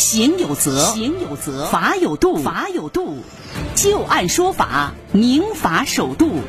行有责，行有责；法有度，法有度。就案说法，明法守度。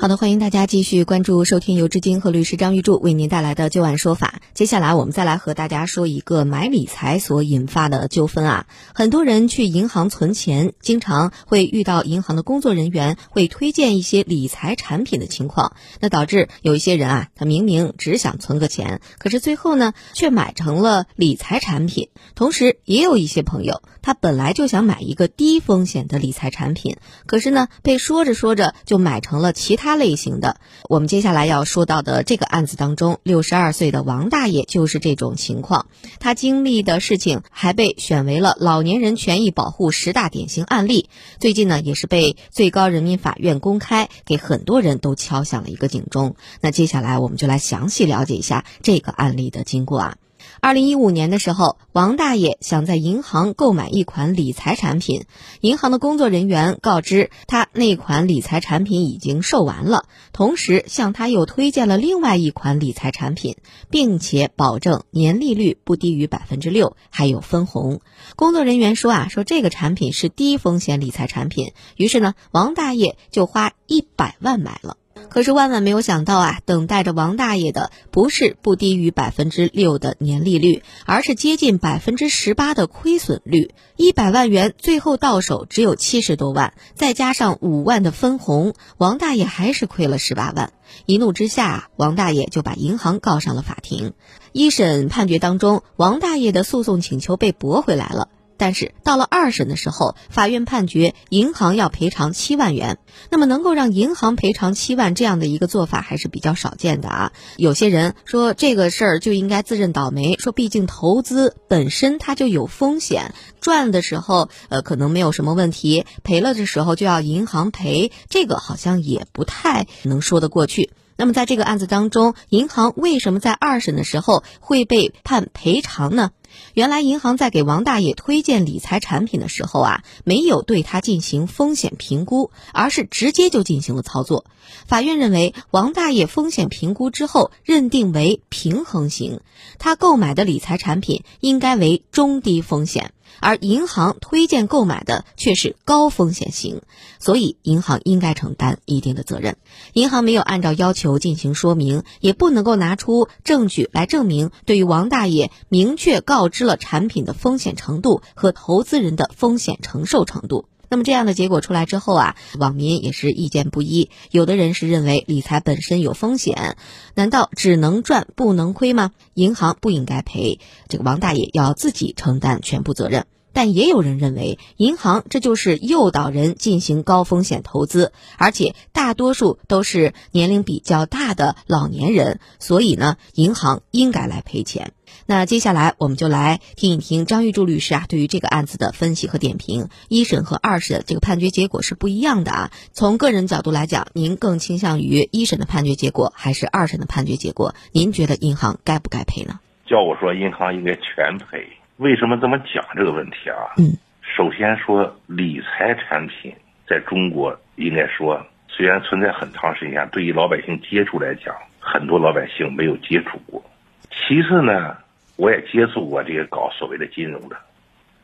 好的，欢迎大家继续关注收听由志金和律师张玉柱为您带来的旧案说法。接下来我们再来和大家说一个买理财所引发的纠纷啊。很多人去银行存钱，经常会遇到银行的工作人员会推荐一些理财产品的情况，那导致有一些人啊，他明明只想存个钱，可是最后呢，却买成了理财产品。同时，也有一些朋友，他本来就想买一个低风险的理财产品，可是呢，被说着说着就买成了其他。他类型的，我们接下来要说到的这个案子当中，六十二岁的王大爷就是这种情况。他经历的事情还被选为了老年人权益保护十大典型案例。最近呢，也是被最高人民法院公开，给很多人都敲响了一个警钟。那接下来我们就来详细了解一下这个案例的经过啊。二零一五年的时候，王大爷想在银行购买一款理财产品，银行的工作人员告知他那款理财产品已经售完了，同时向他又推荐了另外一款理财产品，并且保证年利率不低于百分之六，还有分红。工作人员说啊，说这个产品是低风险理财产品，于是呢，王大爷就花一百万买了。可是万万没有想到啊，等待着王大爷的不是不低于百分之六的年利率，而是接近百分之十八的亏损率。一百万元最后到手只有七十多万，再加上五万的分红，王大爷还是亏了十八万。一怒之下，王大爷就把银行告上了法庭。一审判决当中，王大爷的诉讼请求被驳回来了。但是到了二审的时候，法院判决银行要赔偿七万元。那么能够让银行赔偿七万这样的一个做法还是比较少见的啊。有些人说这个事儿就应该自认倒霉，说毕竟投资本身它就有风险，赚的时候呃可能没有什么问题，赔了的时候就要银行赔，这个好像也不太能说得过去。那么在这个案子当中，银行为什么在二审的时候会被判赔偿呢？原来银行在给王大爷推荐理财产品的时候啊，没有对他进行风险评估，而是直接就进行了操作。法院认为，王大爷风险评估之后认定为平衡型，他购买的理财产品应该为中低风险。而银行推荐购买的却是高风险型，所以银行应该承担一定的责任。银行没有按照要求进行说明，也不能够拿出证据来证明对于王大爷明确告知了产品的风险程度和投资人的风险承受程度。那么这样的结果出来之后啊，网民也是意见不一。有的人是认为理财本身有风险，难道只能赚不能亏吗？银行不应该赔，这个王大爷要自己承担全部责任。但也有人认为，银行这就是诱导人进行高风险投资，而且大多数都是年龄比较大的老年人，所以呢，银行应该来赔钱。那接下来我们就来听一听张玉柱律师啊对于这个案子的分析和点评。一审和二审这个判决结果是不一样的啊。从个人角度来讲，您更倾向于一审的判决结果还是二审的判决结果？您觉得银行该不该赔呢？叫我说，银行应该全赔。为什么这么讲这个问题啊？嗯，首先说理财产品在中国应该说虽然存在很长时间，对于老百姓接触来讲，很多老百姓没有接触过。其次呢，我也接触过这些搞所谓的金融的，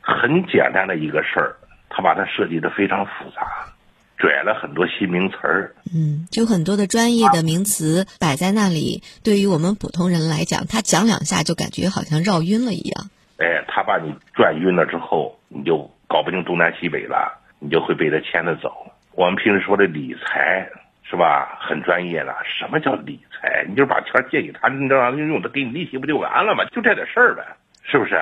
很简单的一个事儿，他把它设计的非常复杂，拽了很多新名词儿。嗯，就很多的专业的名词摆在那里，对于我们普通人来讲，他讲两下就感觉好像绕晕了一样。哎，他把你转晕了之后，你就搞不清东南西北了，你就会被他牵着走。我们平时说的理财是吧，很专业了。什么叫理财？你就是把钱借给他，你知道用他给你利息不就完了吗？就这点事儿呗，是不是？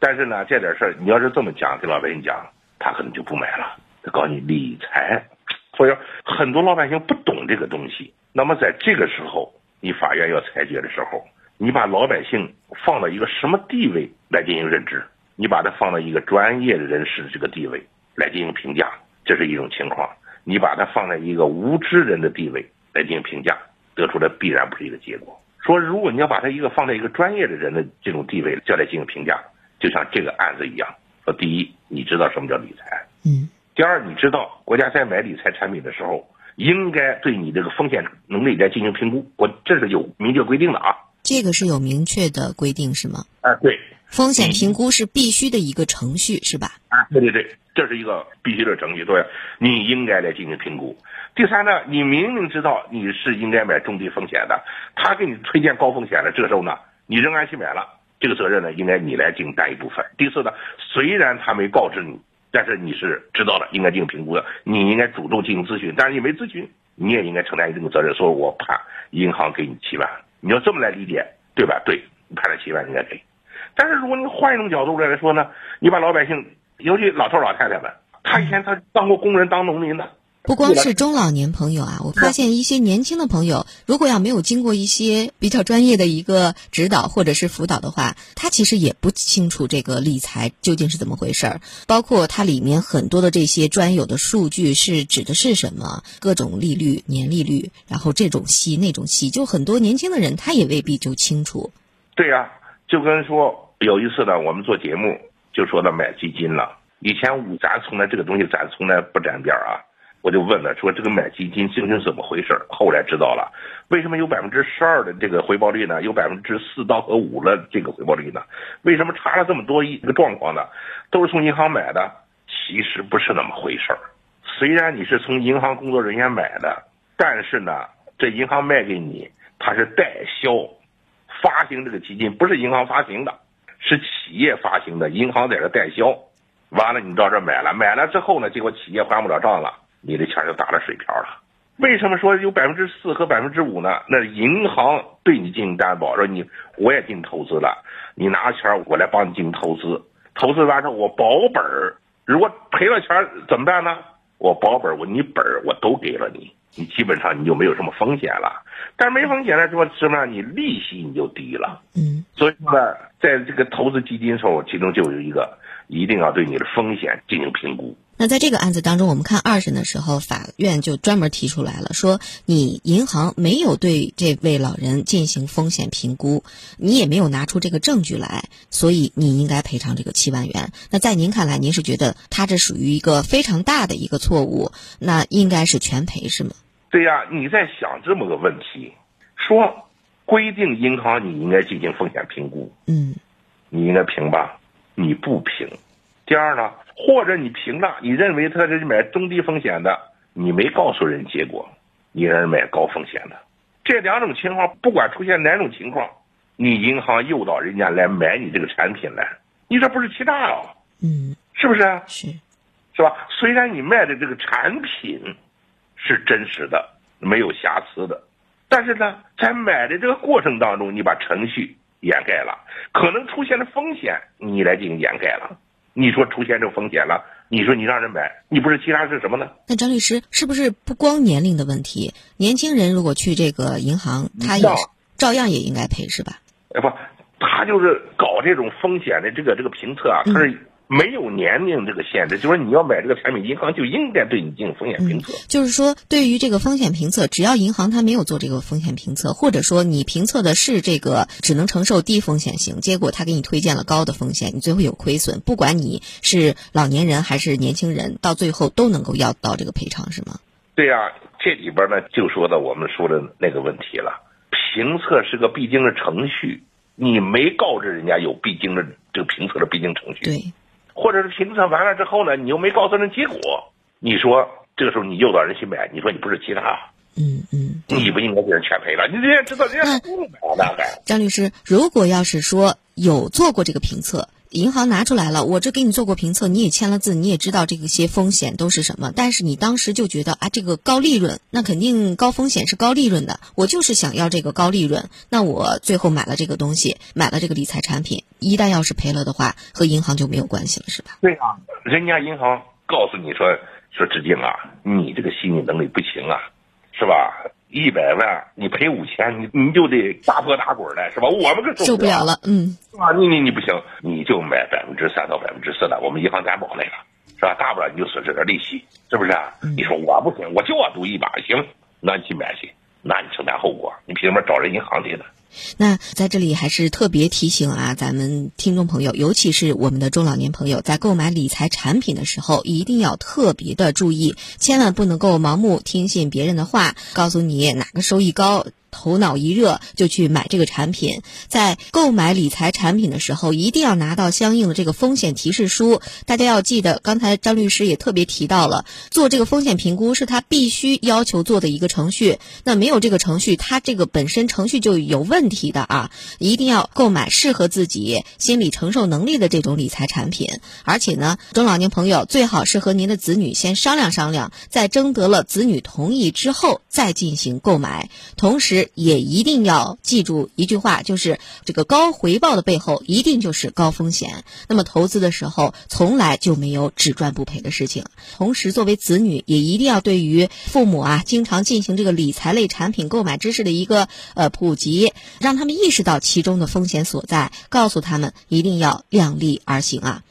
但是呢，这点事儿你要是这么讲，给老百姓讲，他可能就不买了。他告诉你理财，所以说很多老百姓不懂这个东西。那么在这个时候，你法院要裁决的时候。你把老百姓放到一个什么地位来进行认知？你把它放到一个专业人士的这个地位来进行评价，这是一种情况；你把它放在一个无知人的地位来进行评价，得出的必然不是一个结果。说如果你要把它一个放在一个专业的人的这种地位叫来进行评价，就像这个案子一样。说第一，你知道什么叫理财？嗯。第二，你知道国家在买理财产品的时候，应该对你这个风险能力来进行评估，我这是有明确规定的啊。这个是有明确的规定是吗？啊，对，风险评估是必须的一个程序是吧？啊，对对对，这是一个必须的程序，对，你应该来进行评估。第三呢，你明明知道你是应该买中低风险的，他给你推荐高风险的，这个时候呢，你仍然去买了，这个责任呢，应该你来进行担一部分。第四呢，虽然他没告知你，但是你是知道了，应该进行评估的，你应该主动进行咨询，但是你没咨询，你也应该承担一定的责任。所以我怕银行给你七万，你要这么来理解，对吧？对，你判了七万应该给。但是如果你换一种角度来说呢，你把老百姓，尤其老头老太太们，他以前他当过工人，当农民的。不光是中老年朋友啊，我发现一些年轻的朋友，如果要没有经过一些比较专业的一个指导或者是辅导的话，他其实也不清楚这个理财究竟是怎么回事儿。包括它里面很多的这些专有的数据是指的是什么，各种利率、年利率，然后这种息那种息，就很多年轻的人他也未必就清楚。对呀，就跟说有一次呢，我们做节目就说到买基金了。以前咱从来这个东西咱从来不沾边儿啊。我就问了，说这个买基金究竟怎么回事？后来知道了，为什么有百分之十二的这个回报率呢？有百分之四到和五的这个回报率呢？为什么差了这么多一个状况呢？都是从银行买的，其实不是那么回事儿。虽然你是从银行工作人员买的，但是呢，这银行卖给你，它是代销，发行这个基金不是银行发行的，是企业发行的，银行在这代销。完了，你到这买了，买了之后呢，结果企业还不了账了。你的钱就打了水漂了。为什么说有百分之四和百分之五呢？那银行对你进行担保，说你我也进行投资了，你拿钱我来帮你进行投资，投资完之后我保本儿，如果赔了钱怎么办呢？我保本儿，我你本儿我都给了你，你基本上你就没有什么风险了。但是没风险了，说什么？你利息你就低了。嗯。所以说呢，在这个投资基金时候，其中就有一个一定要对你的风险进行评估。那在这个案子当中，我们看二审的时候，法院就专门提出来了，说你银行没有对这位老人进行风险评估，你也没有拿出这个证据来，所以你应该赔偿这个七万元。那在您看来，您是觉得他这属于一个非常大的一个错误，那应该是全赔是吗？对呀，你在想这么个问题，说规定银行你应该进行风险评估，嗯，你应该评吧？你不评。第二呢？或者你评了，你认为他是买中低风险的，你没告诉人结果，你让人买高风险的，这两种情况不管出现哪种情况，你银行诱导人家来买你这个产品来，你这不是欺诈啊？嗯，是不是？是，是吧？虽然你卖的这个产品是真实的，没有瑕疵的，但是呢，在买的这个过程当中，你把程序掩盖了，可能出现的风险你来进行掩盖了。你说出现这风险了，你说你让人买，你不是其他是什么呢？那张律师是不是不光年龄的问题？年轻人如果去这个银行，他也照样也应该赔是吧？哎不，他就是搞这种风险的这个这个评测啊，他是。没有年龄这个限制，就是你要买这个产品，银行就应该对你进行风险评测。就是说，对于这个风险评测，只要银行它没有做这个风险评测，或者说你评测的是这个只能承受低风险型，结果他给你推荐了高的风险，你最后有亏损，不管你是老年人还是年轻人，到最后都能够要到这个赔偿，是吗？对呀，这里边呢就说到我们说的那个问题了。评测是个必经的程序，你没告知人家有必经的这个评测的必经程序。对。或者是评测完了之后呢，你又没告诉人结果，你说这个时候你诱导人去买，你说你不是欺诈？嗯嗯，你不应该给人全赔了，你人家知道人家不买了还。张律师，如果要是说有做过这个评测。银行拿出来了，我这给你做过评测，你也签了字，你也知道这个些风险都是什么。但是你当时就觉得啊，这个高利润，那肯定高风险是高利润的。我就是想要这个高利润，那我最后买了这个东西，买了这个理财产品，一旦要是赔了的话，和银行就没有关系了，是吧？对啊，人家银行告诉你说说志静啊，你这个心理能力不行啊，是吧？一百万，你赔五千，你你就得大破大滚的，是吧？我们可受不了了，嗯，是吧？你你你不行，你就买百分之三到百分之四的，我们银行担保那个，是吧？大不了你就损失点利息，是不是？你说我不行，我就要赌一把，行，那你去买去，那你承担后果，你凭什么找人银行去的？那在这里还是特别提醒啊，咱们听众朋友，尤其是我们的中老年朋友，在购买理财产品的时候，一定要特别的注意，千万不能够盲目听信别人的话，告诉你哪个收益高。头脑一热就去买这个产品。在购买理财产品的时候，一定要拿到相应的这个风险提示书。大家要记得，刚才张律师也特别提到了，做这个风险评估是他必须要求做的一个程序。那没有这个程序，他这个本身程序就有问问题的啊！一定要购买适合自己心理承受能力的这种理财产品。而且呢，中老年朋友最好是和您的子女先商量商量，在征得了子女同意之后再进行购买。同时，也一定要记住一句话，就是这个高回报的背后一定就是高风险。那么投资的时候，从来就没有只赚不赔的事情。同时，作为子女，也一定要对于父母啊，经常进行这个理财类产品购买知识的一个呃普及，让他们意识到其中的风险所在，告诉他们一定要量力而行啊。